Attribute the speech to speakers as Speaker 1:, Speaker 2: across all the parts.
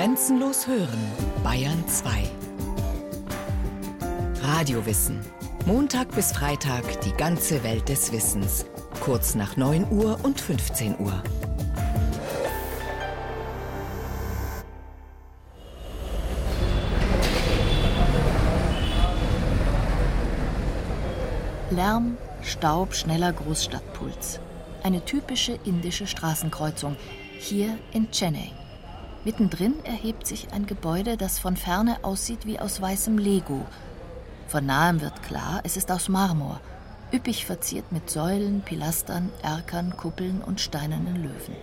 Speaker 1: Grenzenlos hören, Bayern 2. Radiowissen. Montag bis Freitag die ganze Welt des Wissens. Kurz nach 9 Uhr und 15 Uhr.
Speaker 2: Lärm, Staub, schneller Großstadtpuls. Eine typische indische Straßenkreuzung, hier in Chennai. Mittendrin erhebt sich ein Gebäude, das von ferne aussieht wie aus weißem Lego. Von nahem wird klar, es ist aus Marmor, üppig verziert mit Säulen, Pilastern, Erkern, Kuppeln und steinernen Löwen.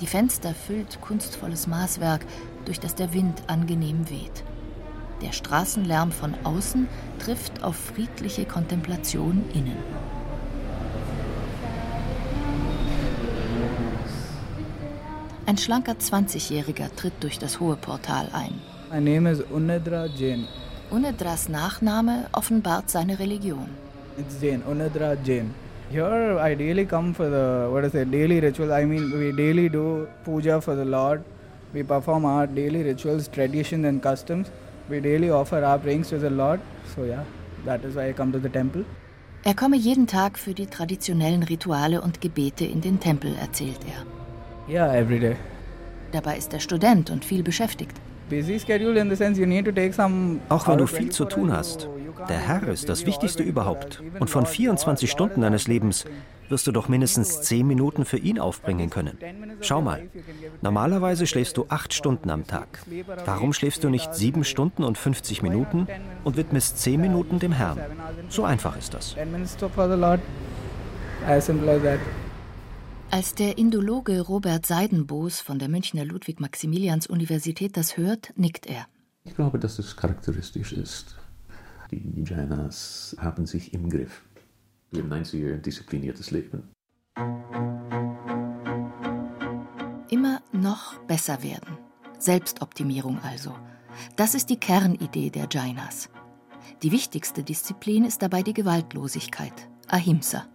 Speaker 2: Die Fenster füllt kunstvolles Maßwerk, durch das der Wind angenehm weht. Der Straßenlärm von außen trifft auf friedliche Kontemplation innen. Ein schlanker 20-Jähriger tritt durch das hohe Portal ein.
Speaker 3: My name is Unedra Jain.
Speaker 2: Unedras Nachname offenbart seine Religion.
Speaker 3: It's Jain, Unedra Jain. Here I daily come for the what is it, daily ritual. I mean we daily do puja for the Lord. We perform our daily rituals, traditions and customs. We daily offer our prayers to the Lord. So yeah, that is why I come to the temple.
Speaker 2: Er komme jeden Tag für die traditionellen Rituale und Gebete in den Tempel, erzählt er.
Speaker 3: Yeah, every day.
Speaker 2: Dabei ist er Student und viel beschäftigt.
Speaker 4: Auch wenn du viel zu tun hast. Der Herr ist das Wichtigste überhaupt. Und von 24 Stunden deines Lebens wirst du doch mindestens 10 Minuten für ihn aufbringen können. Schau mal, normalerweise schläfst du 8 Stunden am Tag. Warum schläfst du nicht 7 Stunden und 50 Minuten und widmest 10 Minuten dem Herrn? So einfach ist das.
Speaker 3: 10 minutes to- for the Lord. As simple as that.
Speaker 2: Als der Indologe Robert Seidenboos von der Münchner Ludwig-Maximilians-Universität das hört, nickt er.
Speaker 5: Ich glaube, dass es charakteristisch ist. Die Jainas haben sich im Griff. Haben ein sehr diszipliniertes Leben.
Speaker 2: Immer noch besser werden. Selbstoptimierung also. Das ist die Kernidee der Jainas. Die wichtigste Disziplin ist dabei die Gewaltlosigkeit, Ahimsa.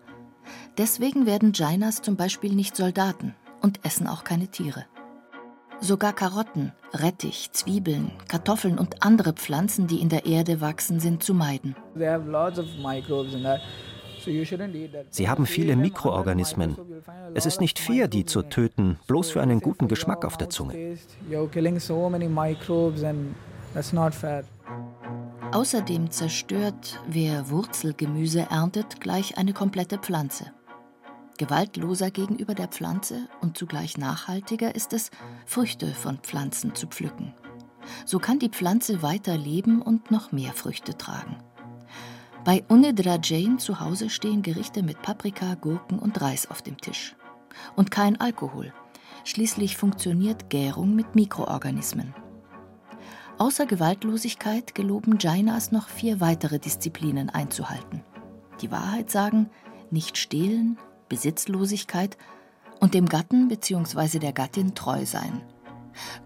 Speaker 2: Deswegen werden Jainas zum Beispiel nicht Soldaten und essen auch keine Tiere. Sogar Karotten, Rettich, Zwiebeln, Kartoffeln und andere Pflanzen, die in der Erde wachsen, sind zu meiden.
Speaker 4: Sie haben viele Mikroorganismen. Es ist nicht fair, die zu töten, bloß für einen guten Geschmack auf der Zunge.
Speaker 2: Außerdem zerstört, wer Wurzelgemüse erntet, gleich eine komplette Pflanze. Gewaltloser gegenüber der Pflanze und zugleich nachhaltiger ist es, Früchte von Pflanzen zu pflücken. So kann die Pflanze weiter leben und noch mehr Früchte tragen. Bei Unedra Jain zu Hause stehen Gerichte mit Paprika, Gurken und Reis auf dem Tisch. Und kein Alkohol. Schließlich funktioniert Gärung mit Mikroorganismen. Außer Gewaltlosigkeit geloben Jainas noch vier weitere Disziplinen einzuhalten. Die Wahrheit sagen, nicht stehlen, Besitzlosigkeit und dem Gatten bzw. der Gattin treu sein.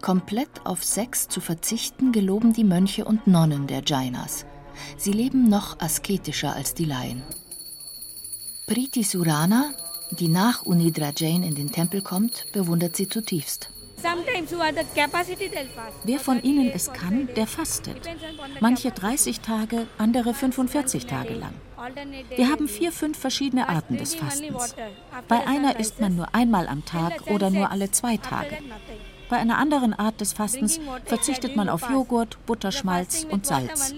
Speaker 2: Komplett auf Sex zu verzichten geloben die Mönche und Nonnen der Jainas. Sie leben noch asketischer als die Laien. Priti Surana, die nach Unidra Jain in den Tempel kommt, bewundert sie zutiefst.
Speaker 6: Wer von Ihnen es kann, der fastet. Manche 30 Tage, andere 45 Tage lang. Wir haben vier, fünf verschiedene Arten des Fastens. Bei einer isst man nur einmal am Tag oder nur alle zwei Tage. Bei einer anderen Art des Fastens verzichtet man auf Joghurt, Butterschmalz und Salz.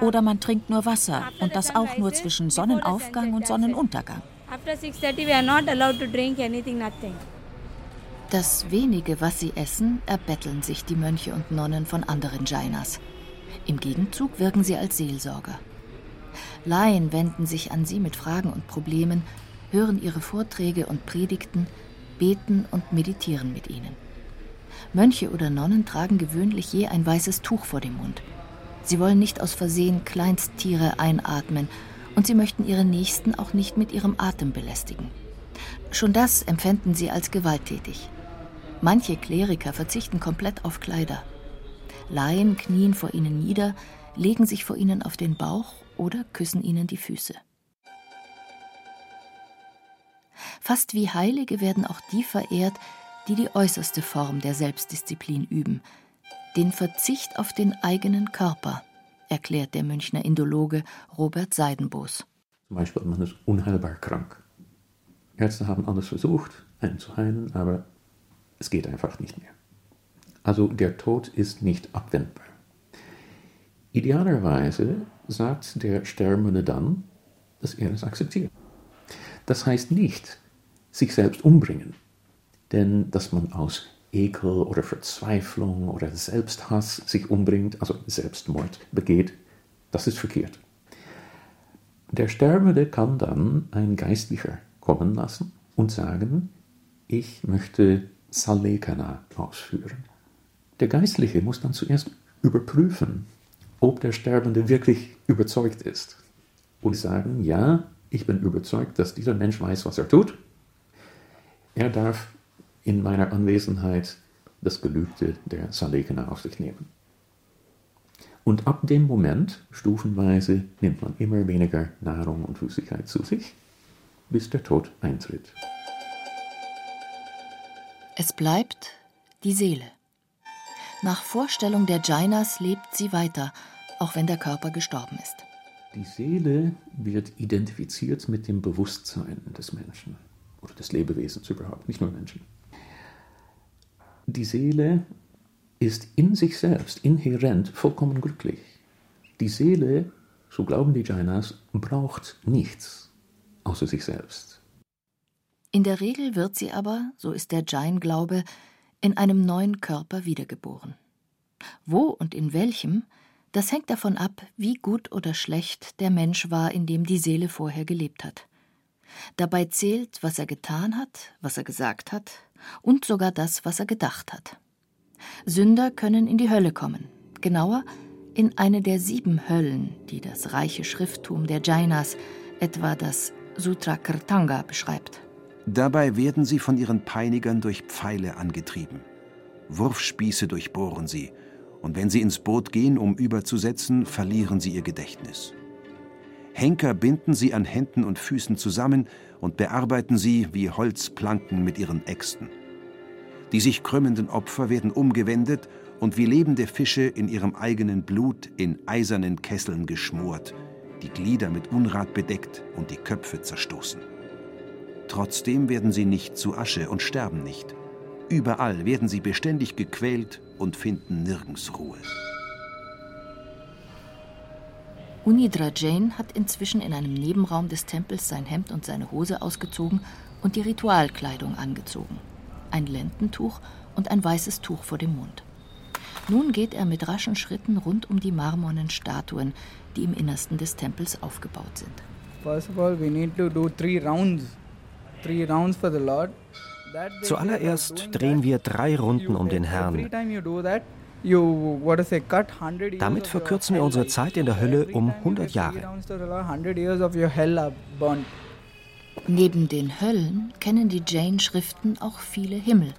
Speaker 6: Oder man trinkt nur Wasser und das auch nur zwischen Sonnenaufgang und Sonnenuntergang.
Speaker 2: Das wenige, was sie essen, erbetteln sich die Mönche und Nonnen von anderen Jainas. Im Gegenzug wirken sie als Seelsorger. Laien wenden sich an sie mit Fragen und Problemen, hören ihre Vorträge und Predigten, beten und meditieren mit ihnen. Mönche oder Nonnen tragen gewöhnlich je ein weißes Tuch vor dem Mund. Sie wollen nicht aus Versehen Kleinsttiere einatmen und sie möchten ihre Nächsten auch nicht mit ihrem Atem belästigen. Schon das empfinden sie als gewalttätig. Manche Kleriker verzichten komplett auf Kleider. Laien knien vor ihnen nieder, legen sich vor ihnen auf den Bauch oder küssen ihnen die Füße. Fast wie Heilige werden auch die verehrt, die die äußerste Form der Selbstdisziplin üben, Den Verzicht auf den eigenen Körper, erklärt der Münchner Indologe Robert Seidenboos.
Speaker 5: Zum Beispiel, man ist unheilbar krank. Ärzte haben alles versucht, einen zu heilen, aber es geht einfach nicht mehr. Also der Tod ist nicht abwendbar. Idealerweise sagt der Sterbende dann, dass er es akzeptiert. Das heißt nicht, sich selbst umbringen, denn dass man aus Ekel oder Verzweiflung oder Selbsthass sich umbringt, also Selbstmord begeht, das ist verkehrt. Der Sterbende kann dann ein Geistlicher kommen lassen und sagen, ich möchte Salekana ausführen. Der Geistliche muss dann zuerst überprüfen, ob der Sterbende wirklich überzeugt ist und sagen, ja, ich bin überzeugt, dass dieser Mensch weiß, was er tut. Er darf in meiner Anwesenheit das Gelübde der Salekana auf sich nehmen. Und ab dem Moment, stufenweise, nimmt man immer weniger Nahrung und Flüssigkeit zu sich, bis der Tod eintritt.
Speaker 2: Es bleibt die Seele. Nach Vorstellung der Jainas lebt sie weiter, auch wenn der Körper gestorben ist.
Speaker 5: Die Seele wird identifiziert mit dem Bewusstsein des Menschen oder des Lebewesens überhaupt, nicht nur Menschen. Die Seele ist in sich selbst inhärent vollkommen glücklich. Die Seele, so glauben die Jainas, braucht nichts außer sich selbst.
Speaker 2: In der Regel wird sie aber, so ist der Jain-Glaube, in einem neuen Körper wiedergeboren. Wo und in welchem, das hängt davon ab, wie gut oder schlecht der Mensch war, in dem die Seele vorher gelebt hat. Dabei zählt, was er getan hat, was er gesagt hat und sogar das, was er gedacht hat. Sünder können in die Hölle kommen, genauer in eine der sieben Höllen, die das reiche Schrifttum der Jainas, etwa das Sutra Kirtanga, beschreibt.
Speaker 7: Dabei werden sie von ihren Peinigern durch Pfeile angetrieben. Wurfspieße durchbohren sie, und wenn sie ins Boot gehen, um überzusetzen, verlieren sie ihr Gedächtnis. Henker binden sie an Händen und Füßen zusammen und bearbeiten sie wie Holzplanken mit ihren Äxten. Die sich krümmenden Opfer werden umgewendet und wie lebende Fische in ihrem eigenen Blut in eisernen Kesseln geschmort, die Glieder mit Unrat bedeckt und die Köpfe zerstoßen. Trotzdem werden sie nicht zu Asche und sterben nicht. Überall werden sie beständig gequält und finden nirgends Ruhe.
Speaker 2: Unidra Jain hat inzwischen in einem Nebenraum des Tempels sein Hemd und seine Hose ausgezogen und die Ritualkleidung angezogen. Ein Lendentuch und ein weißes Tuch vor dem Mund. Nun geht er mit raschen Schritten rund um die marmornen Statuen, die im Innersten des Tempels aufgebaut sind.
Speaker 3: First of all, we need to do three rounds.
Speaker 4: Zuallererst drehen wir drei Runden um den Herrn. Damit verkürzen wir unsere Zeit in der Hölle um 100 Jahre.
Speaker 2: Neben den Höllen kennen die Jain-Schriften auch viele Himmel.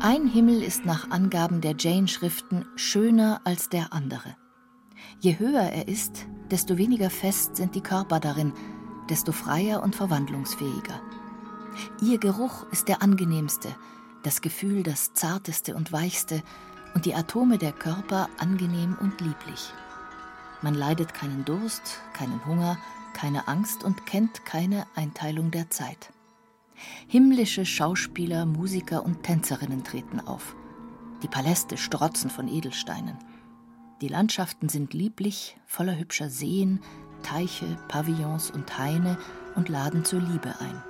Speaker 2: Ein Himmel ist nach Angaben der Jain-Schriften schöner als der andere. Je höher er ist, desto weniger fest sind die Körper darin, desto freier und verwandlungsfähiger. Ihr Geruch ist der angenehmste, das Gefühl das zarteste und weichste und die Atome der Körper angenehm und lieblich. Man leidet keinen Durst, keinen Hunger, keine Angst und kennt keine Einteilung der Zeit. Himmlische Schauspieler, Musiker und Tänzerinnen treten auf. Die Paläste strotzen von Edelsteinen. Die Landschaften sind lieblich, voller hübscher Seen, Teiche, Pavillons und Haine und laden zur Liebe ein.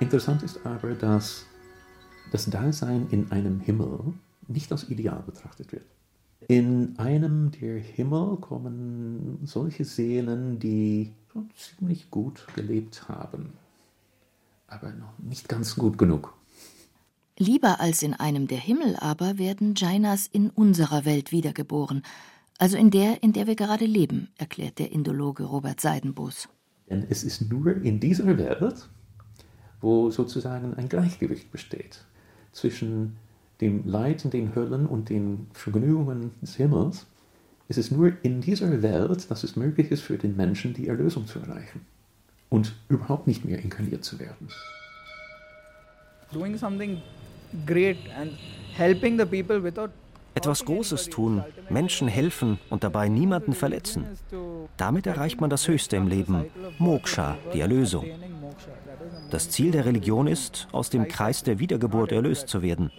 Speaker 5: Interessant ist aber, dass das Dasein in einem Himmel nicht als Ideal betrachtet wird. In einem der Himmel kommen solche Seelen, die schon ziemlich gut gelebt haben, aber noch nicht ganz gut genug.
Speaker 2: Lieber als in einem der Himmel aber werden Jainas in unserer Welt wiedergeboren, also in der, in der wir gerade leben, erklärt der Indologe Robert Seidenboos.
Speaker 5: Denn es ist nur in dieser Welt, wo sozusagen ein Gleichgewicht besteht zwischen dem Leid in den Höllen und den Vergnügungen des Himmels. Es ist nur in dieser Welt, dass es möglich ist für den Menschen, die Erlösung zu erreichen und überhaupt nicht mehr inkarniert zu werden.
Speaker 3: Doing something great and helping the people without
Speaker 4: etwas Großes tun, Menschen helfen und dabei niemanden verletzen. Damit erreicht man das Höchste im Leben, Moksha, die Erlösung. Das Ziel der Religion ist, aus dem Kreis der Wiedergeburt erlöst zu werden,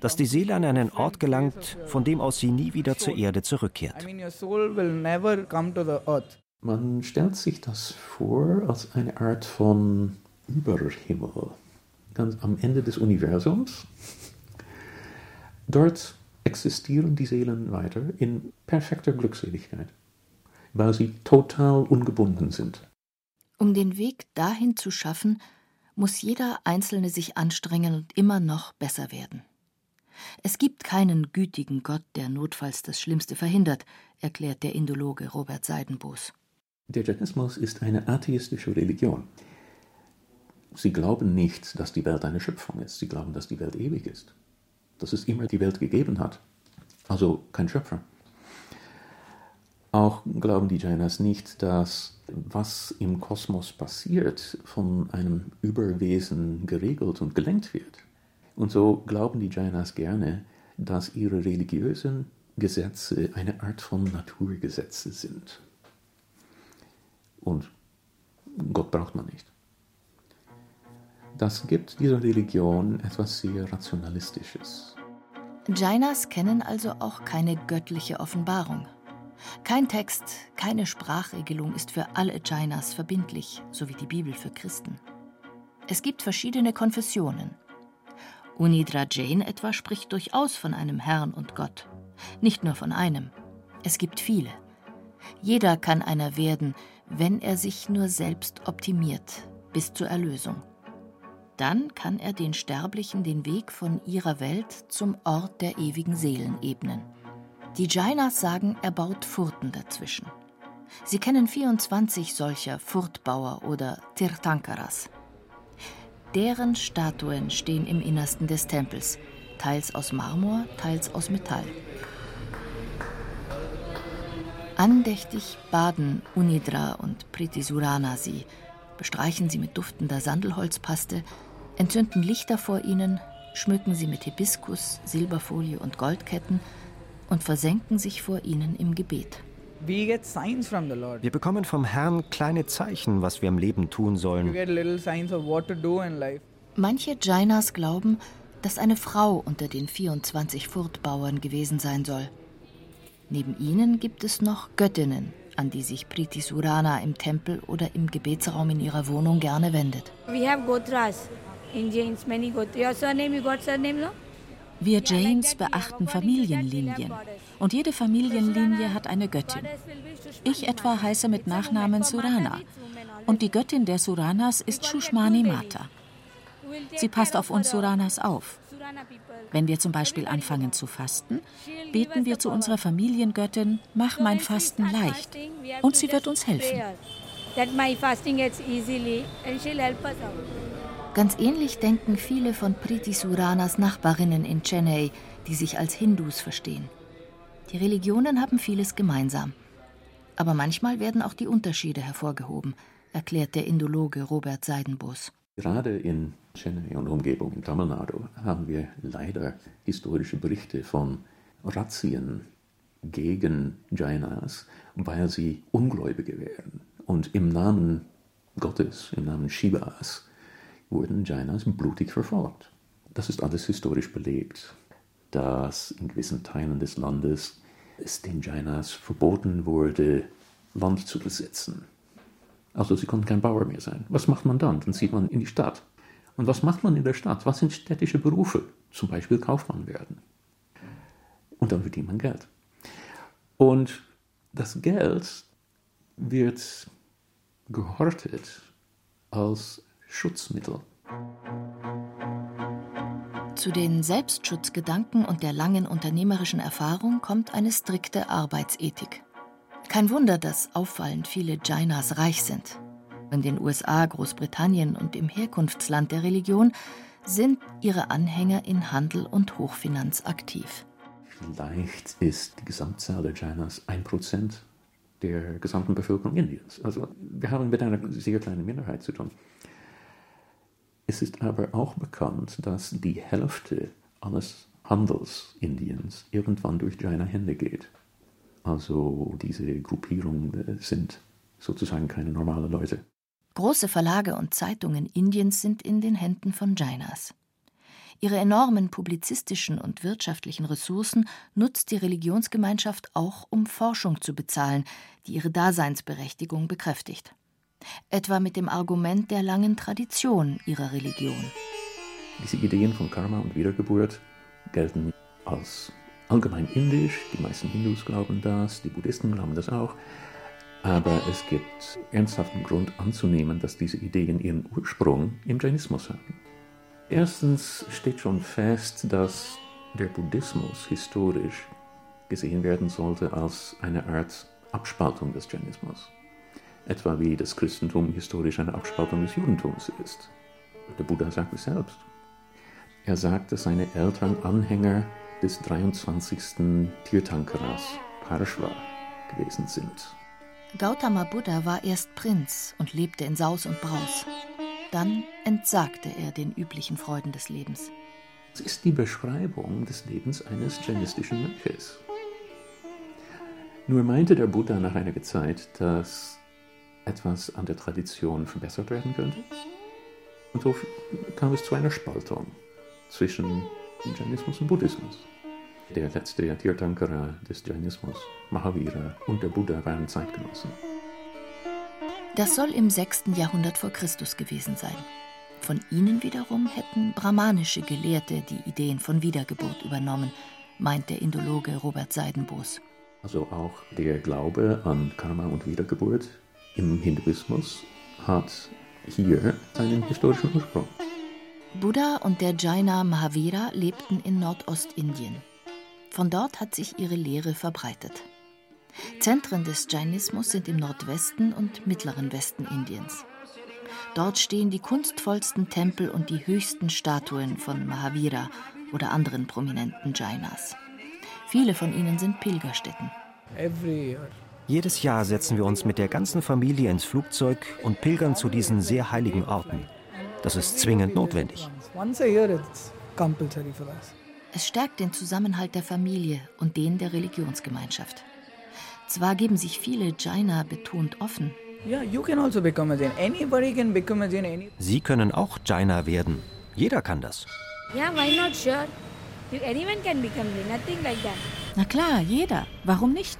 Speaker 4: dass die Seele an einen Ort gelangt, von dem aus sie nie wieder zur Erde zurückkehrt.
Speaker 5: Man stellt sich das vor als eine Art von Überhimmel, ganz am Ende des Universums. Dort existieren die Seelen weiter in perfekter Glückseligkeit, weil sie total ungebunden sind.
Speaker 2: Um den Weg dahin zu schaffen, muss jeder Einzelne sich anstrengen und immer noch besser werden. Es gibt keinen gütigen Gott, der notfalls das Schlimmste verhindert, erklärt der Indologe Robert Seidenbos.
Speaker 5: Der Jainismus ist eine atheistische Religion. Sie glauben nicht, dass die Welt eine Schöpfung ist. Sie glauben, dass die Welt ewig ist dass es immer die Welt gegeben hat. Also kein Schöpfer. Auch glauben die Jainas nicht, dass was im Kosmos passiert, von einem Überwesen geregelt und gelenkt wird. Und so glauben die Jainas gerne, dass ihre religiösen Gesetze eine Art von Naturgesetze sind. Und Gott braucht man nicht. Das gibt dieser Religion etwas sehr Rationalistisches.
Speaker 2: Jainas kennen also auch keine göttliche Offenbarung. Kein Text, keine Sprachregelung ist für alle Jainas verbindlich, so wie die Bibel für Christen. Es gibt verschiedene Konfessionen. Unidra Jain etwa spricht durchaus von einem Herrn und Gott. Nicht nur von einem. Es gibt viele. Jeder kann einer werden, wenn er sich nur selbst optimiert, bis zur Erlösung. Dann kann er den Sterblichen den Weg von ihrer Welt zum Ort der ewigen Seelen ebnen. Die Jainas sagen, er baut Furten dazwischen. Sie kennen 24 solcher Furtbauer oder Tirthankaras. Deren Statuen stehen im Innersten des Tempels, teils aus Marmor, teils aus Metall. Andächtig baden Unidra und Pritisurana sie, bestreichen sie mit duftender Sandelholzpaste entzünden Lichter vor ihnen, schmücken sie mit Hibiskus, Silberfolie und Goldketten und versenken sich vor ihnen im Gebet.
Speaker 4: Wir bekommen vom Herrn kleine Zeichen, was wir im Leben tun sollen.
Speaker 2: Manche Jainas glauben, dass eine Frau unter den 24 Furtbauern gewesen sein soll. Neben ihnen gibt es noch Göttinnen, an die sich Priti Surana im Tempel oder im Gebetsraum in ihrer Wohnung gerne wendet.
Speaker 6: We have Gotras. Wir Jains beachten Familienlinien und jede Familienlinie hat eine Göttin. Ich etwa heiße mit Nachnamen Surana und die Göttin der Suranas ist Shushmani Mata. Sie passt auf uns Suranas auf. Wenn wir zum Beispiel anfangen zu fasten, beten wir zu unserer Familiengöttin, mach mein Fasten leicht und sie wird uns helfen. That my fasting gets easily and she'll help us out.
Speaker 2: Ganz ähnlich denken viele von Priti Suranas Nachbarinnen in Chennai, die sich als Hindus verstehen. Die Religionen haben vieles gemeinsam. Aber manchmal werden auch die Unterschiede hervorgehoben, erklärt der Indologe Robert Seidenbus.
Speaker 5: Gerade in Chennai und Umgebung in Tamil Nadu haben wir leider historische Berichte von Razzien gegen Jainas, weil sie Ungläubige wären und im Namen Gottes, im Namen Shivas, wurden Jainas blutig verfolgt. Das ist alles historisch belegt, dass in gewissen Teilen des Landes es den Jainas verboten wurde, Land zu besetzen. Also sie konnten kein Bauer mehr sein. Was macht man dann? Dann zieht man in die Stadt. Und was macht man in der Stadt? Was sind städtische Berufe? Zum Beispiel Kaufmann werden. Und dann verdient man Geld. Und das Geld wird gehortet als Schutzmittel.
Speaker 2: Zu den Selbstschutzgedanken und der langen unternehmerischen Erfahrung kommt eine strikte Arbeitsethik. Kein Wunder, dass auffallend viele Jainas reich sind. In den USA, Großbritannien und im Herkunftsland der Religion sind ihre Anhänger in Handel und Hochfinanz aktiv.
Speaker 5: Vielleicht ist die Gesamtzahl der Jainas ein Prozent der gesamten Bevölkerung Indiens. Also wir haben mit einer sehr kleinen Minderheit zu tun. Es ist aber auch bekannt, dass die Hälfte alles Handels Indiens irgendwann durch Jaina Hände geht. Also diese Gruppierungen sind sozusagen keine normalen Leute.
Speaker 2: Große Verlage und Zeitungen Indiens sind in den Händen von Jainas. Ihre enormen publizistischen und wirtschaftlichen Ressourcen nutzt die Religionsgemeinschaft auch, um Forschung zu bezahlen, die ihre Daseinsberechtigung bekräftigt. Etwa mit dem Argument der langen Tradition ihrer Religion.
Speaker 5: Diese Ideen von Karma und Wiedergeburt gelten als allgemein indisch. Die meisten Hindus glauben das, die Buddhisten glauben das auch. Aber es gibt ernsthaften Grund anzunehmen, dass diese Ideen ihren Ursprung im Jainismus haben. Erstens steht schon fest, dass der Buddhismus historisch gesehen werden sollte als eine Art Abspaltung des Jainismus. Etwa wie das Christentum historisch eine Abspaltung des Judentums ist. Der Buddha sagt es selbst. Er sagt, dass seine Eltern Anhänger des 23. Tirthankaras, Parshva, gewesen sind.
Speaker 2: Gautama Buddha war erst Prinz und lebte in Saus und Braus. Dann entsagte er den üblichen Freuden des Lebens.
Speaker 5: Es ist die Beschreibung des Lebens eines jainistischen Mönches. Nur meinte der Buddha nach einiger Zeit, dass etwas an der Tradition verbessert werden könnte. Und so kam es zu einer Spaltung zwischen Jainismus und Buddhismus. Der letzte Tirthankara des Jainismus, Mahavira und der Buddha waren Zeitgenossen.
Speaker 2: Das soll im 6. Jahrhundert vor Christus gewesen sein. Von ihnen wiederum hätten brahmanische Gelehrte die Ideen von Wiedergeburt übernommen, meint der Indologe Robert Seidenboos.
Speaker 5: Also auch der Glaube an Karma und Wiedergeburt im Hinduismus hat hier seinen historischen Ursprung.
Speaker 2: Buddha und der Jaina Mahavira lebten in Nordostindien. Von dort hat sich ihre Lehre verbreitet. Zentren des Jainismus sind im Nordwesten und mittleren Westen Indiens. Dort stehen die kunstvollsten Tempel und die höchsten Statuen von Mahavira oder anderen prominenten Jainas. Viele von ihnen sind Pilgerstätten.
Speaker 4: Jedes Jahr setzen wir uns mit der ganzen Familie ins Flugzeug und pilgern zu diesen sehr heiligen Orten. Das ist zwingend notwendig.
Speaker 2: Es stärkt den Zusammenhalt der Familie und den der Religionsgemeinschaft. Zwar geben sich viele Jaina betont offen.
Speaker 3: Also
Speaker 4: Sie können auch Jaina werden. Jeder kann das.
Speaker 2: Na klar, jeder. Warum nicht?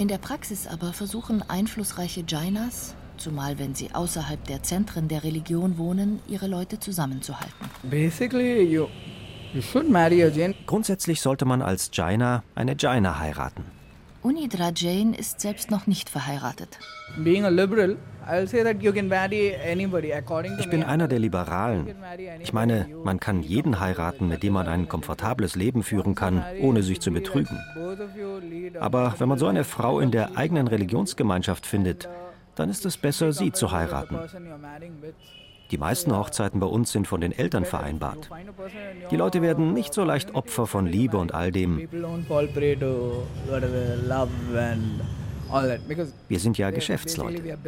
Speaker 2: In der Praxis aber versuchen einflussreiche Jainas, zumal wenn sie außerhalb der Zentren der Religion wohnen, ihre Leute zusammenzuhalten.
Speaker 3: Basically, you, you should marry a Jain.
Speaker 4: Grundsätzlich sollte man als Jaina eine Jaina heiraten.
Speaker 2: Unidra Jain ist selbst noch nicht verheiratet.
Speaker 4: Ich bin einer der Liberalen. Ich meine, man kann jeden heiraten, mit dem man ein komfortables Leben führen kann, ohne sich zu betrügen. Aber wenn man so eine Frau in der eigenen Religionsgemeinschaft findet, dann ist es besser, sie zu heiraten. Die meisten Hochzeiten bei uns sind von den Eltern vereinbart. Die Leute werden nicht so leicht Opfer von Liebe und all dem. Wir sind ja Geschäftsleute.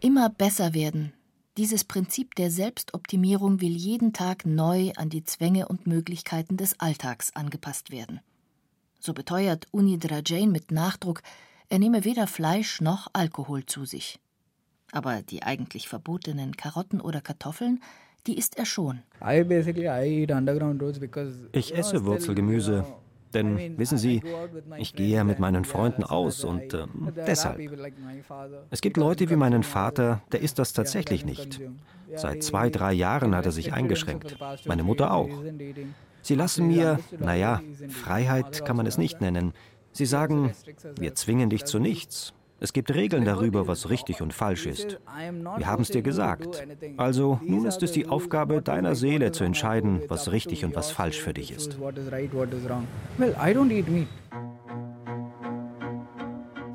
Speaker 2: Immer besser werden. Dieses Prinzip der Selbstoptimierung will jeden Tag neu an die Zwänge und Möglichkeiten des Alltags angepasst werden. So beteuert Unidra Jain mit Nachdruck, er nehme weder Fleisch noch Alkohol zu sich. Aber die eigentlich verbotenen Karotten oder Kartoffeln, die isst er schon.
Speaker 4: Ich esse Wurzelgemüse. Denn wissen Sie, ich gehe ja mit meinen Freunden aus und
Speaker 3: are
Speaker 4: deshalb. Es gibt Leute wie meinen Vater, der isst das tatsächlich nicht. Seit zwei, drei Jahren hat er sich eingeschränkt. Meine Mutter auch. Sie lassen mir,
Speaker 3: understood
Speaker 4: naja, Freiheit kann man
Speaker 3: also
Speaker 4: es nicht
Speaker 3: does that.
Speaker 4: nennen. Sie sagen, wir zwingen dich zu nichts. Es gibt Regeln darüber, was richtig und falsch ist. Wir haben es dir gesagt. Also nun ist es die Aufgabe deiner Seele zu entscheiden, was richtig und was falsch für dich ist.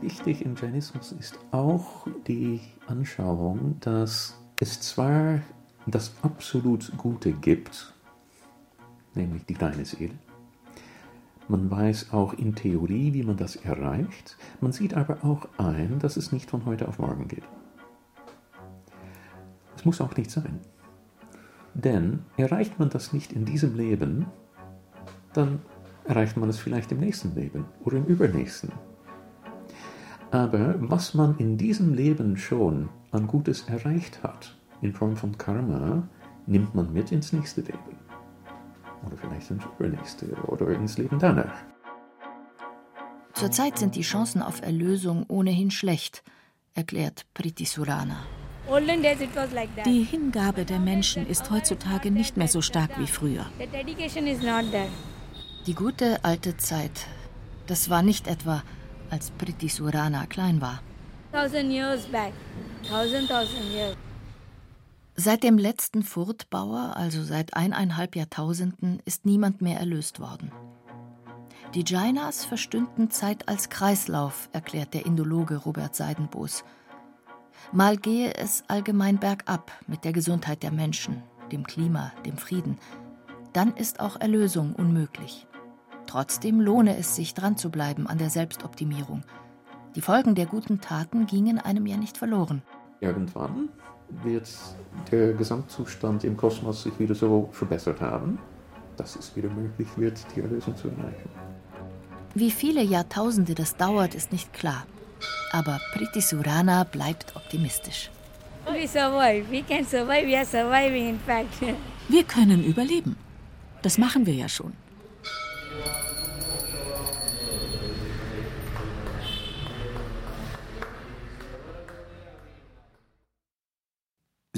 Speaker 5: Wichtig im Jainismus ist auch die Anschauung, dass es zwar das absolut Gute gibt, nämlich die reine Seele. Man weiß auch in Theorie, wie man das erreicht. Man sieht aber auch ein, dass es nicht von heute auf morgen geht. Es muss auch nicht sein. Denn erreicht man das nicht in diesem Leben, dann erreicht man es vielleicht im nächsten Leben oder im übernächsten. Aber was man in diesem Leben schon an Gutes erreicht hat, in Form von Karma, nimmt man mit ins nächste Leben. Oder vielleicht ins übernächste oder ins Leben danach.
Speaker 2: Zurzeit sind die Chancen auf Erlösung ohnehin schlecht, erklärt Priti Surana.
Speaker 6: Die Hingabe der Menschen ist heutzutage nicht mehr so stark wie früher.
Speaker 2: Die gute alte Zeit, das war nicht etwa, als Priti Surana klein war. Seit dem letzten Furtbauer, also seit eineinhalb Jahrtausenden, ist niemand mehr erlöst worden. Die Jainas verstünden Zeit als Kreislauf, erklärt der Indologe Robert Seidenboos. Mal gehe es allgemein bergab mit der Gesundheit der Menschen, dem Klima, dem Frieden. Dann ist auch Erlösung unmöglich. Trotzdem lohne es sich, dran zu bleiben an der Selbstoptimierung. Die Folgen der guten Taten gingen einem ja nicht verloren.
Speaker 5: Irgendwann wird der Gesamtzustand im Kosmos sich wieder so verbessert haben, dass es wieder möglich wird, die Erlösung zu erreichen.
Speaker 2: Wie viele Jahrtausende das dauert, ist nicht klar. Aber Priti Surana bleibt optimistisch.
Speaker 6: Wir können überleben. Das machen wir ja schon.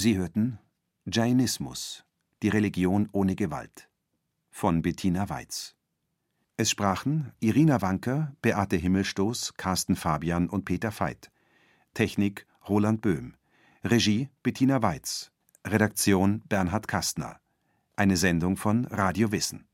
Speaker 7: Sie hörten Jainismus, die Religion ohne Gewalt von Bettina Weiz. Es sprachen Irina Wanker, Beate Himmelstoß, Carsten Fabian und Peter Veit. Technik Roland Böhm. Regie Bettina Weiz. Redaktion Bernhard Kastner. Eine Sendung von Radio Wissen